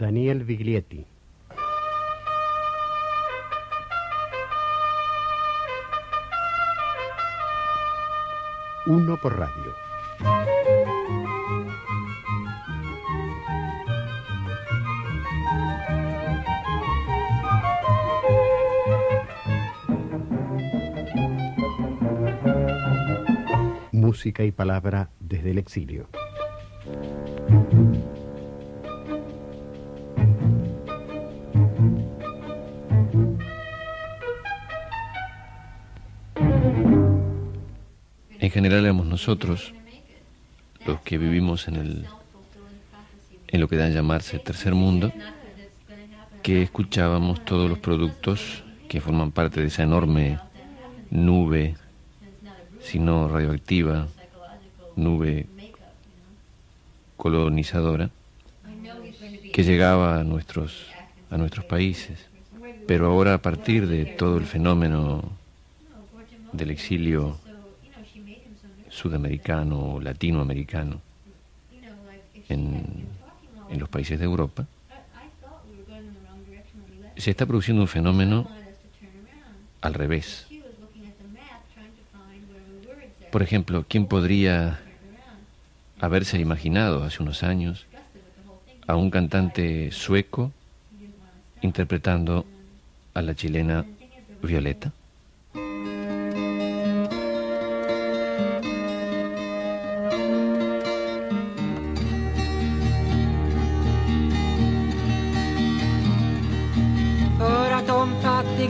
Daniel Viglietti. Uno por radio. Música y palabra desde el exilio. En general éramos nosotros los que vivimos en el en lo que dan llamarse tercer mundo, que escuchábamos todos los productos que forman parte de esa enorme nube, si no radioactiva, nube colonizadora, que llegaba a nuestros, a nuestros países. Pero ahora a partir de todo el fenómeno del exilio sudamericano o latinoamericano en, en los países de Europa, se está produciendo un fenómeno al revés. Por ejemplo, ¿quién podría haberse imaginado hace unos años a un cantante sueco interpretando a la chilena Violeta?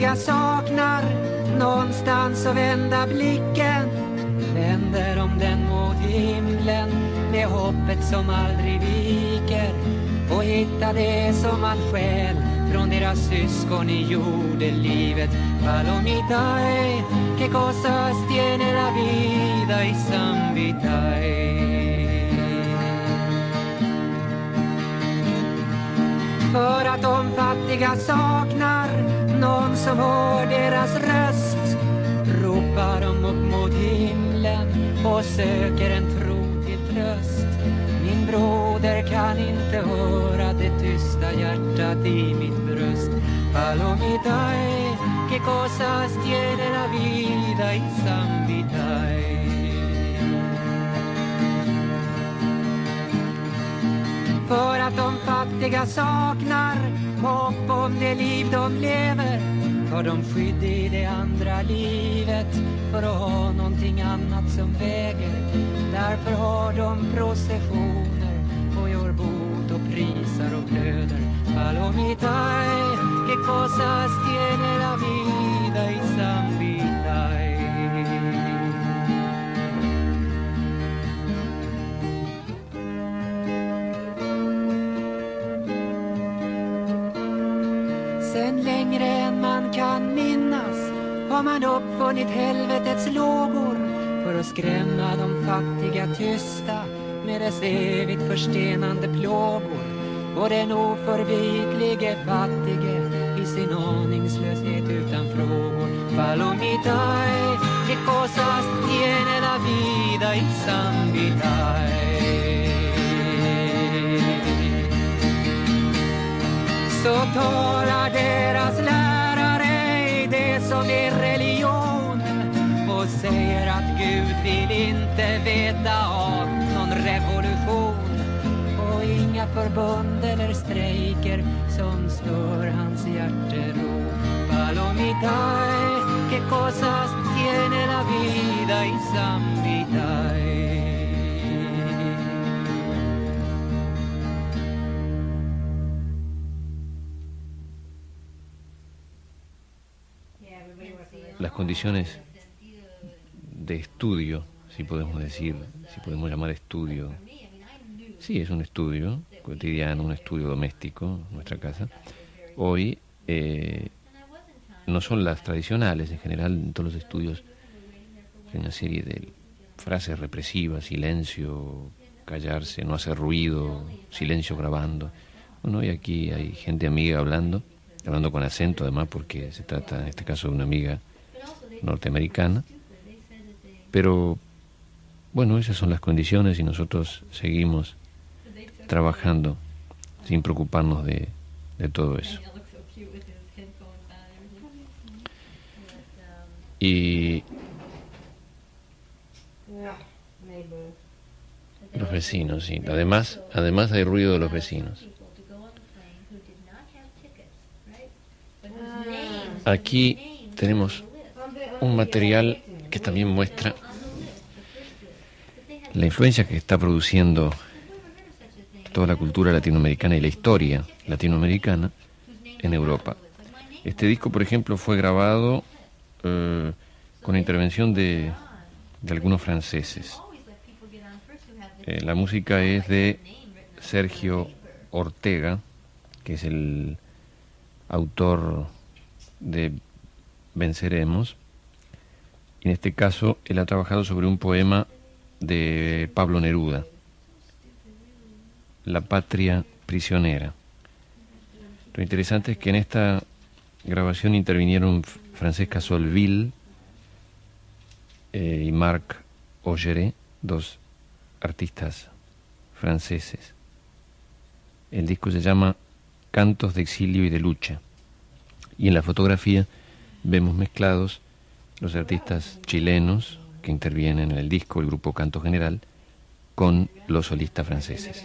Fattiga saknar någonstans att vända blicken. Vänder de den mot himlen med hoppet som aldrig viker. Och hittar det som man stjäl från deras syskon i jordelivet. Palomitae, que cosas tiene la vida y San För att de fattiga saknar någon som hör deras röst ropar de upp mot himlen och söker en tro till tröst. Min broder kan inte höra det tysta hjärtat i mitt bröst. Palomitae, que cosas tiene la vida y San att de fattiga saknar hopp om det liv de lever. Tar de skydd i det andra livet för att ha någonting annat som väger? Därför har de processioner och gör bot och prisar och blöder. Palomitae, que cosas tiene la vida y Zambia. Har man uppfunnit helvetets lågor för att skrämma de fattiga tysta med dess evigt förstenande plågor. Och den oförvitlige fattige i sin aningslöshet utan frågor. Palomitae, che cosas tiene la vida y sambitai så talar deras lärare det som är rätt säger att Gud vill inte veta av någon revolution och inga förbund eller strejker som stör hans hjärtero. Palomitae, que cosas tiene la vida y San Vitae. las condiciones de estudio, si podemos decir, si podemos llamar estudio. Sí, es un estudio cotidiano, un estudio doméstico, nuestra casa. Hoy eh, no son las tradicionales, en general en todos los estudios hay una serie de frases represivas, silencio, callarse, no hacer ruido, silencio grabando. Bueno, y aquí hay gente amiga hablando, hablando con acento además porque se trata en este caso de una amiga norteamericana. Pero bueno, esas son las condiciones y nosotros seguimos trabajando, sin preocuparnos de, todo eso. Y los vecinos, sí. Además, además hay ruido de los vecinos. Aquí tenemos un material que también muestra la influencia que está produciendo toda la cultura latinoamericana y la historia latinoamericana en Europa. Este disco, por ejemplo, fue grabado eh, con intervención de, algunos franceses. Eh, la música es de Sergio Ortega, que es el autor de Venceremos. En este caso, él ha trabajado sobre un poema de Pablo Neruda, La patria prisionera. Lo interesante es que en esta grabación intervinieron Francesca Solville eh, y Marc Augeret, dos artistas franceses. El disco se llama Cantos de exilio y de lucha. Y en la fotografía vemos mezclados los artistas chilenos que intervienen en el disco, el grupo Canto General, con los solistas franceses.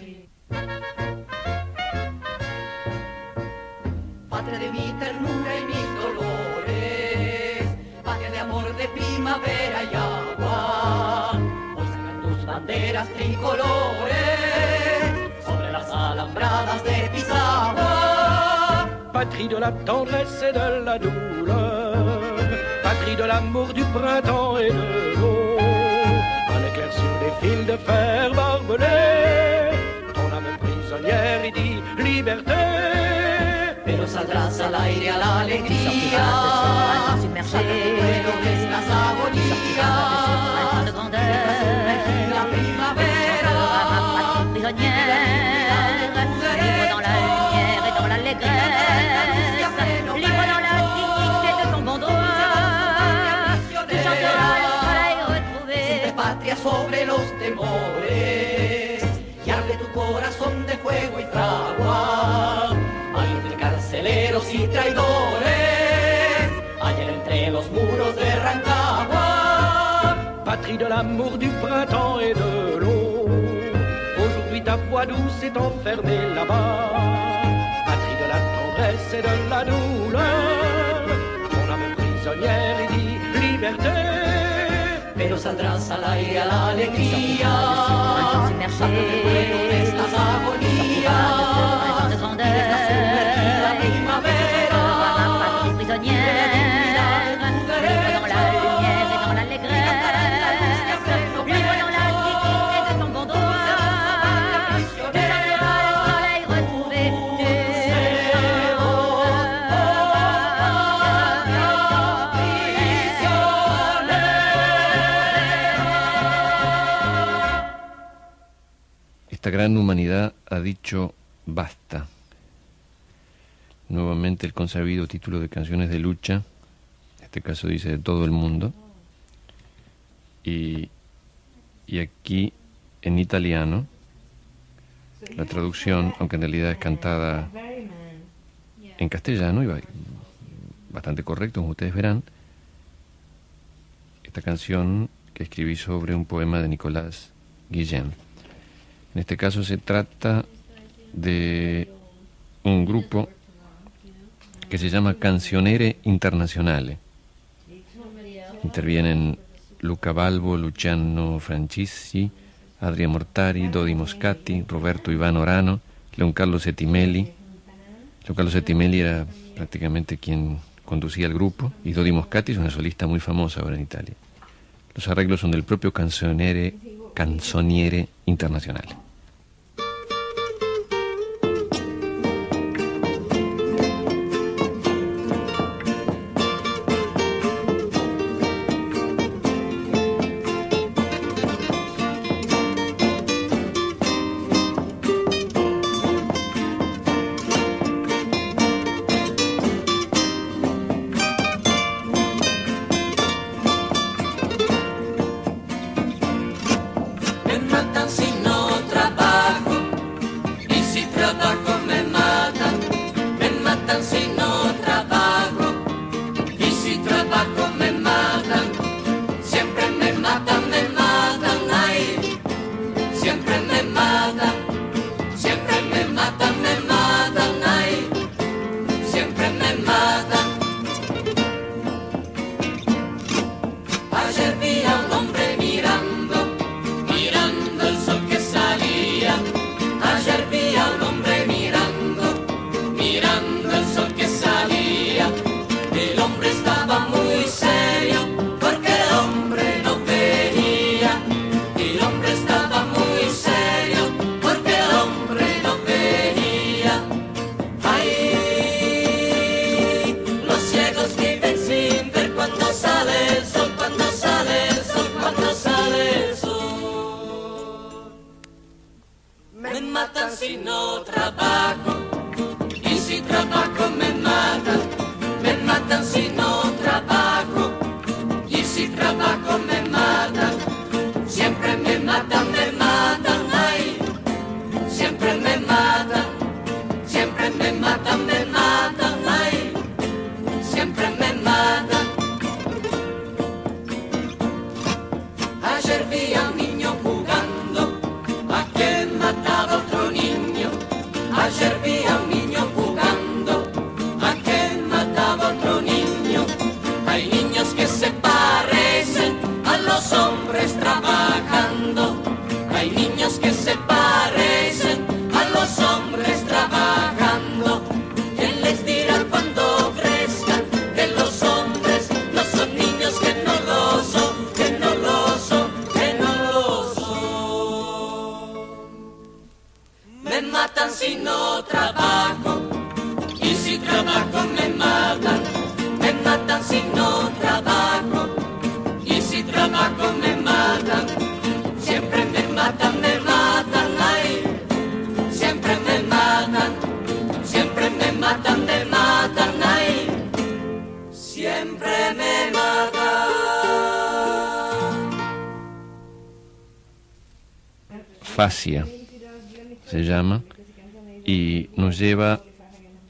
Patria de mi ternura y mis dolores, patria de amor de primavera y agua. Hoy sacan tus banderas tricolores sobre las alambradas de Pisagua. Patrie de la tendresse et de la douleur, de l'amour du printemps et de l'eau. Un éclair sur des fils de fer barbelés, ton âme prisonnière y dit liberté. Pero saldrás al aire a la alegría, Pero de estas agonías, la primavera. Libre sobre los temores y arde tu corazón de fuego y fragua. Hay entre carceleros y traidores, ayer entre los muros de Rancagua. Patrie de l'amour du printemps et de l'eau. Aujourd'hui ta voix douce est enfermée là-bas. Patrie de la tendresse et de la douleur. Ton âme prisonnière y dit liberté. Pero saldrás al aire a la alegría, Sacre de fuego de estas agonías, la primavera. Esta gran humanidad ha dicho basta. Nuevamente el consabido título de Canciones de Lucha, en este caso dice de todo el mundo, y, y aquí en italiano, la traducción, aunque en realidad es cantada en castellano, y bastante correcto, como ustedes verán, esta canción que escribí sobre un poema de Nicolás Guillén. En este caso se trata de un grupo que se llama Cancionere Internazionale. Intervienen Luca Balbo, Luciano Francisci, Adria Mortari, Dodi Moscati, Roberto Iván Orano, Leon Carlo Settimelli. Leon Carlo Settimelli era prácticamente quien conducía el grupo y Dodi Moscati es una solista muy famosa ahora en Italia. Los arreglos son del propio Canzoniere, Canzoniere Internazionale. Hombres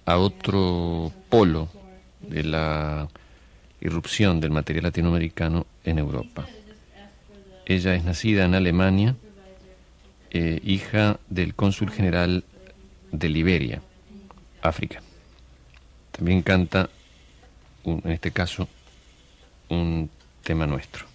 a otro polo de la irrupción del material latinoamericano en Europa. Ella es nacida en Alemania, eh, hija del cónsul general de Liberia, África. También canta, en este caso, un tema nuestro.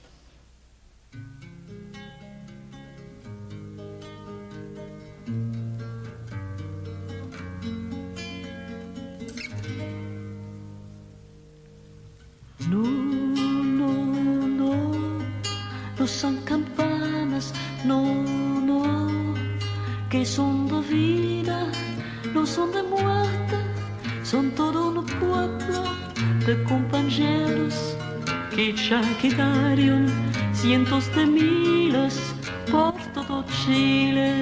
Quedaron cientos de miles por todo Chile.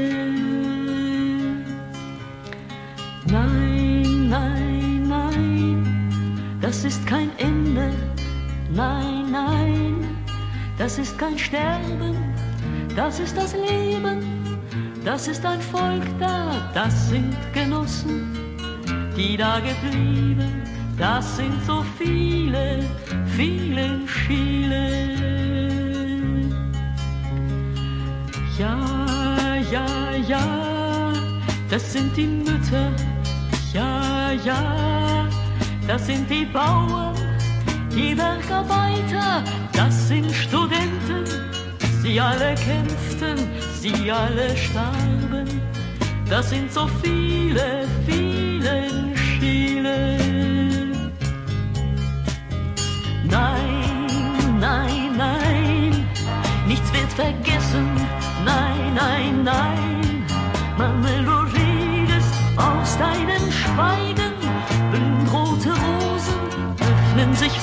Nein, nein, nein, das ist kein Ende. Nein, nein, das ist kein Sterben, das ist das Leben, das ist ein Volk da, das sind Genossen, die da geblieben, das sind so viele, viele in Chile. Ja, ja, ja, das sind die Mütter, ja, ja, das sind die Bauern, die Bergarbeiter, das sind Studenten, sie alle kämpften, sie alle starben, das sind so viele, viele in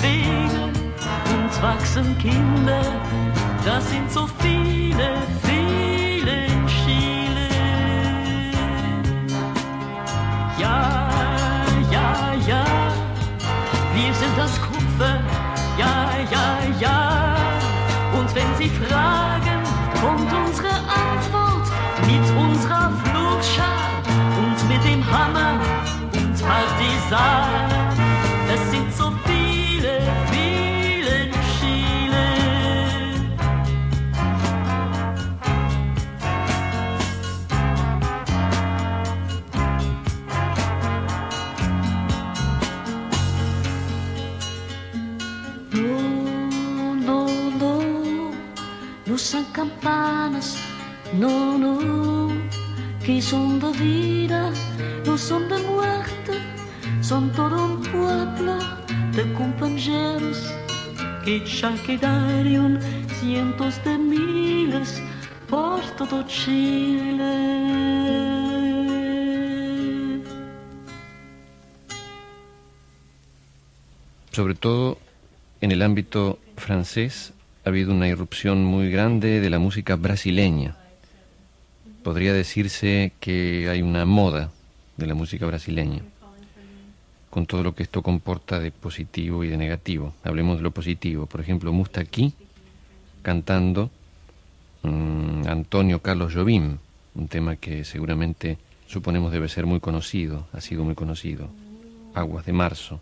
Wege und wachsen Kinder, das sind so viele, viele in Chile. Ja, ja, ja, wir sind das son campanas, no, no, que son de vida, no son de muerte, son todo un pueblo de compañeros que ya quedaron cientos de miles por todo Chile. Sobre todo en el ámbito francés ha habido una irrupción muy grande de la música brasileña. Podría decirse que hay una moda de la música brasileña. con todo lo que esto comporta de positivo y de negativo. Hablemos de lo positivo. Por ejemplo, Mustaki cantando mm, Antonio Carlos Jobim, un tema que seguramente suponemos debe ser muy conocido, ha sido muy conocido. Aguas de marzo.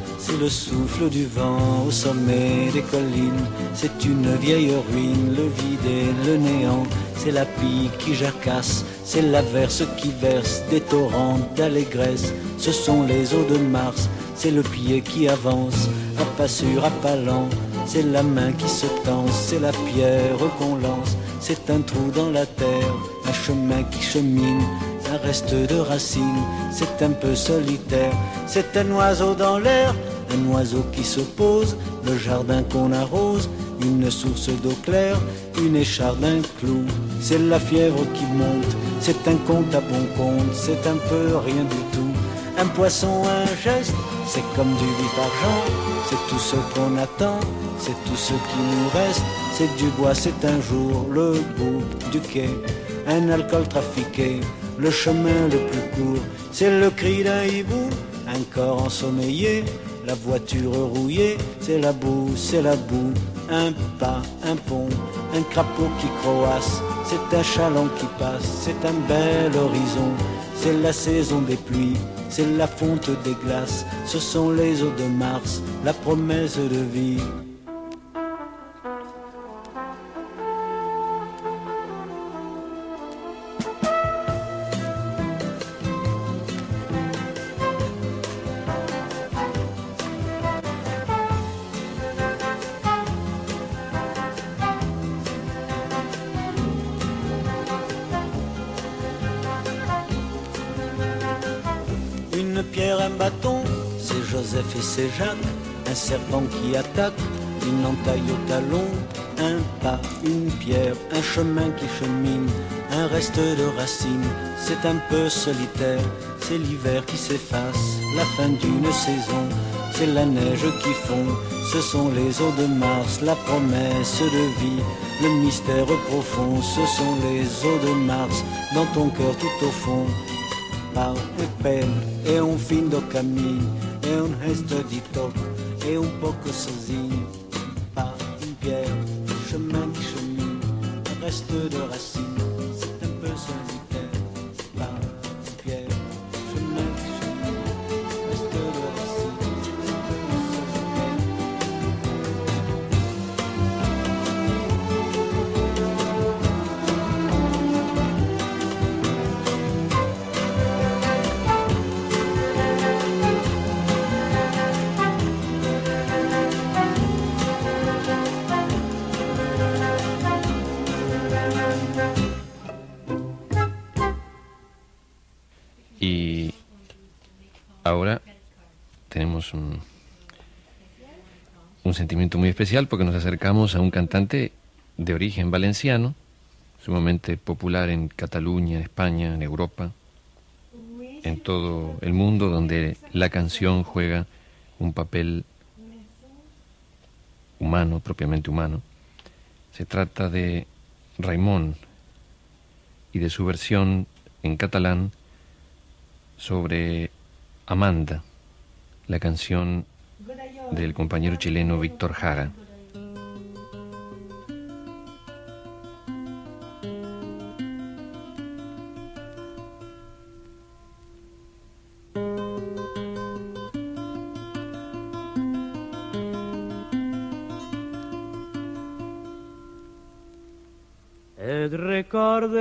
c'est le souffle du vent au sommet des collines, c'est une vieille ruine, le vide et le néant, c'est la pique qui jacasse, c'est l'averse qui verse des torrents d'allégresse, ce sont les eaux de Mars, c'est le pied qui avance, à pas sûr, à pas lent, c'est la main qui se tend, c'est la pierre qu'on lance, c'est un trou dans la terre, un chemin qui chemine, reste de racines, c'est un peu solitaire, c'est un oiseau dans l'air, un oiseau qui se pose, le jardin qu'on arrose, une source d'eau claire, une écharde, un clou, c'est la fièvre qui monte, c'est un compte à bon compte, c'est un peu rien du tout, un poisson, un geste, c'est comme du vif argent, c'est tout ce qu'on attend, c'est tout ce qui nous reste, c'est du bois, c'est un jour, le bout du quai, un alcool trafiqué, le chemin le plus court, c'est le cri d'un hibou, un corps ensommeillé, la voiture rouillée, c'est la boue, c'est la boue, un pas, un pont, un crapaud qui croasse, c'est un chaland qui passe, c'est un bel horizon, c'est la saison des pluies, c'est la fonte des glaces, ce sont les eaux de Mars, la promesse de vie. Serpent qui attaque, une entaille au talon, un pas, une pierre, un chemin qui chemine, un reste de racines, c'est un peu solitaire, c'est l'hiver qui s'efface, la fin d'une saison, c'est la neige qui fond, ce sont les eaux de Mars, la promesse de vie, le mystère profond, ce sont les eaux de Mars, dans ton cœur tout au fond, pau e pena, é um fim do caminho, é um resto de toque, é um pouco sozinho. Pas une pierre, chemin qui chemine, reste de racine, ahora tenemos un, sentimiento muy especial porque nos acercamos a un cantante de origen valenciano, sumamente popular en Cataluña, en España, en Europa, en todo el mundo donde la canción juega un papel humano, propiamente humano. Se trata de Raimón y de su versión en catalán sobre Amanda, la canción del compañero chileno Víctor Jara.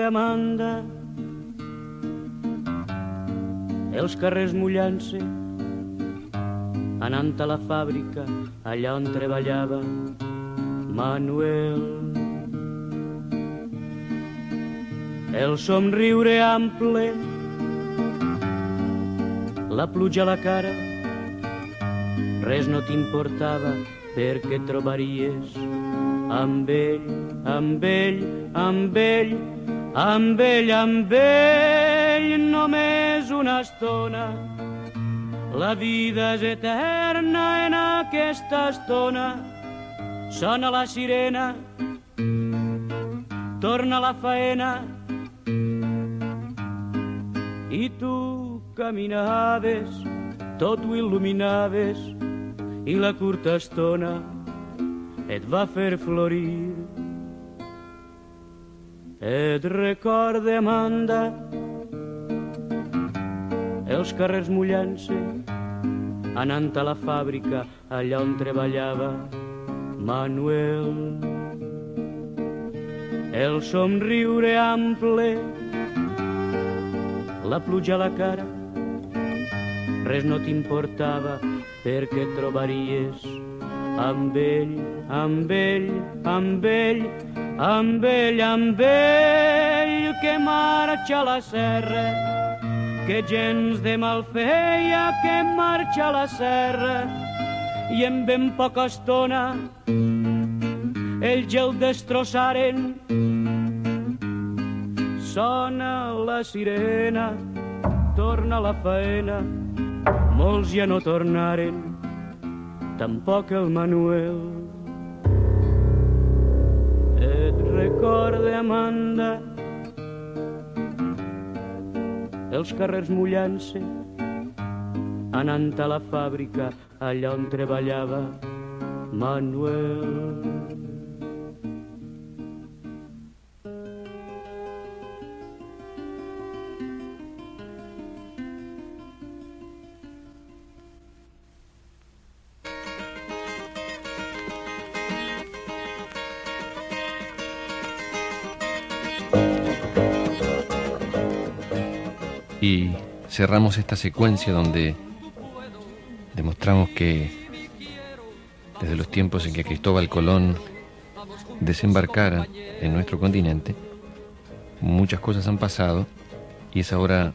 Amanda, els carrers mullant-se, anant a la fàbrica allà on treballava Manuel. el somriure ample, la pluja a la cara, res no t'importava perquè trobaries amb ell, amb ell, amb ell, amb ell, amb ell, només una estona. La vida és eterna en aquesta estona. Sona la sirena, torna la faena, i tu caminaves, tot ho il·luminaves, i la curta estona et va fer florir. Et recorde, Amanda, els carrers mullant-se, anant a la fàbrica allà on treballava Manuel. El somriure ample, la pluja a la cara, res no t'importava perquè trobaries amb ell, amb ell, amb ell, amb ell, amb ell que marxa a la serra, que gens de mal feia que marxa a la serra i en ben poca estona ells el destrossaren. Sona la sirena, torna la faena, molts ja no tornaren, tampoc el Manuel. Et recorde, Amanda, els carrers mullant-se, anant a la fàbrica allà on treballava Manuel. Y cerramos esta secuencia donde demostramos que desde los tiempos en que Cristóbal Colón desembarcara en nuestro continente, muchas cosas han pasado y es ahora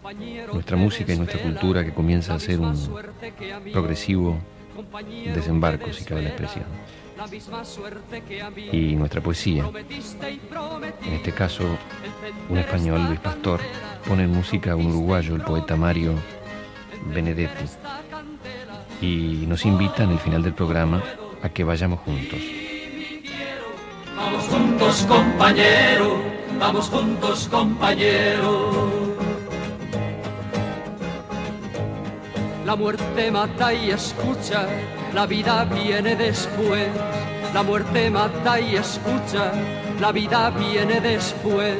nuestra música y nuestra cultura que comienza a ser un progresivo desembarco, si cabe la expresión. Y nuestra poesía, en este caso un español, Luis Pastor, pone en música a un uruguayo, el poeta Mario Benedetti, y nos invita en el final del programa a que vayamos juntos. Vamos juntos, compañero, vamos juntos, compañero. La muerte mata y escucha, la vida viene después. La muerte mata y escucha, la vida viene después.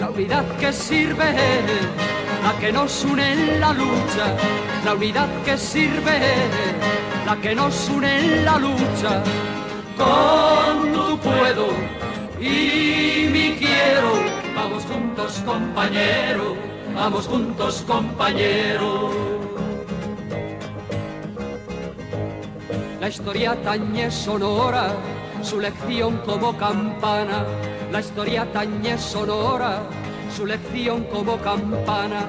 La unidad que sirve la que nos une en la lucha. La unidad que sirve la que nos une en la lucha. Con tu puedo y mi quiero. Vamos juntos, compañero. Vamos juntos, compañero. La historia tañe sonora, su lección como campana. La historia tañe sonora, su lección como campana.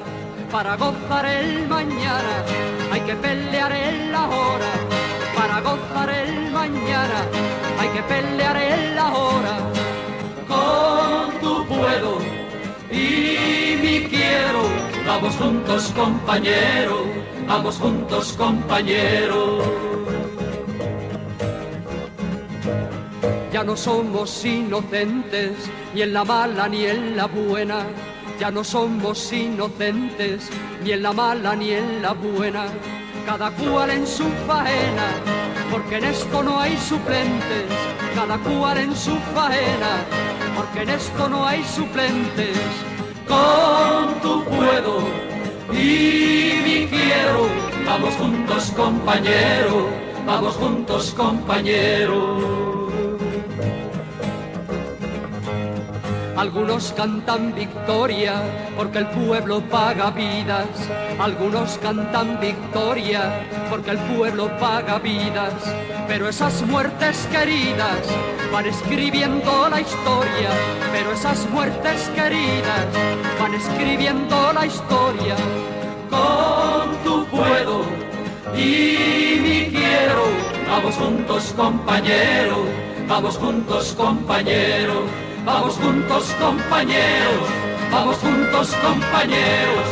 Para gozar el mañana hay que pelear en la hora. Para gozar el mañana hay que pelear en la hora. Con tu puedo y mi quiero. Vamos juntos compañero, vamos juntos compañero. Ya no somos inocentes, ni en la mala ni en la buena. Ya no somos inocentes, ni en la mala ni en la buena. Cada cual en su faena, porque en esto no hay suplentes. Cada cual en su faena, porque en esto no hay suplentes. Con tu puedo y mi quiero. Vamos juntos, compañero. Vamos juntos, compañero. Algunos cantan victoria porque el pueblo paga vidas. Algunos cantan victoria porque el pueblo paga vidas. Pero esas muertes queridas van escribiendo la historia. Pero esas muertes queridas van escribiendo la historia. Con tu puedo y mi quiero. Vamos juntos compañero, vamos juntos compañero Vamos juntos compañeros, vamos juntos compañeros,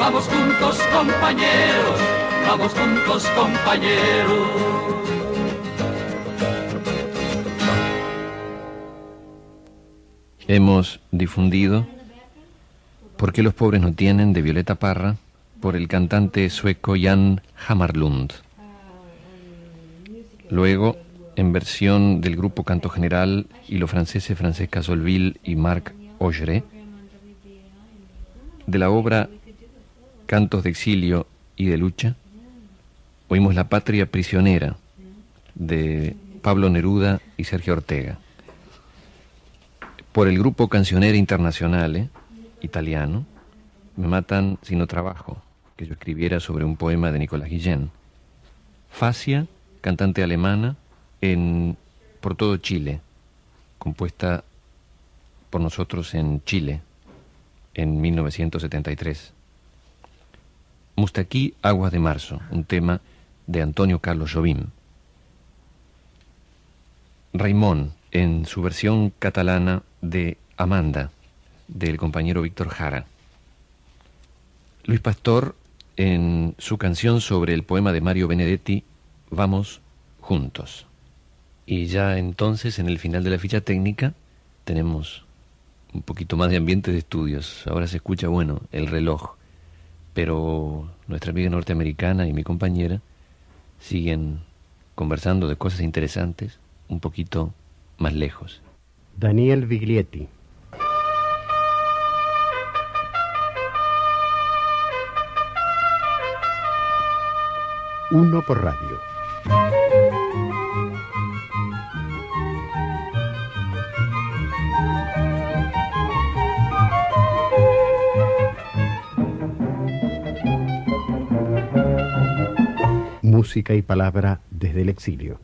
vamos juntos compañeros, vamos juntos compañeros. Hemos difundido ¿Por qué los pobres no tienen? de Violeta Parra por el cantante sueco Jan Hammarlund. Luego en versión del grupo Canto General y los franceses Francesca Solville y Marc Augeret, de la obra Cantos de Exilio y de Lucha, oímos La Patria Prisionera de Pablo Neruda y Sergio Ortega. Por el grupo Cancionera Internacional italiano, Me matan si no trabajo, que yo escribiera sobre un poema de Nicolás Guillén. Facia, cantante alemana, en, por todo Chile, compuesta por nosotros en Chile en 1973. Mustaquí, Aguas de Marzo, un tema de Antonio Carlos Jobim. Raimón, en su versión catalana de Amanda, del compañero Víctor Jara. Luis Pastor, en su canción sobre el poema de Mario Benedetti, Vamos juntos. Y ya entonces, en el final de la ficha técnica, tenemos un poquito más de ambiente de estudios. Ahora se escucha, bueno, el reloj. Pero nuestra amiga norteamericana y mi compañera siguen conversando de cosas interesantes un poquito más lejos. Daniel Viglietti. Uno por radio. Y palabra desde el exilio.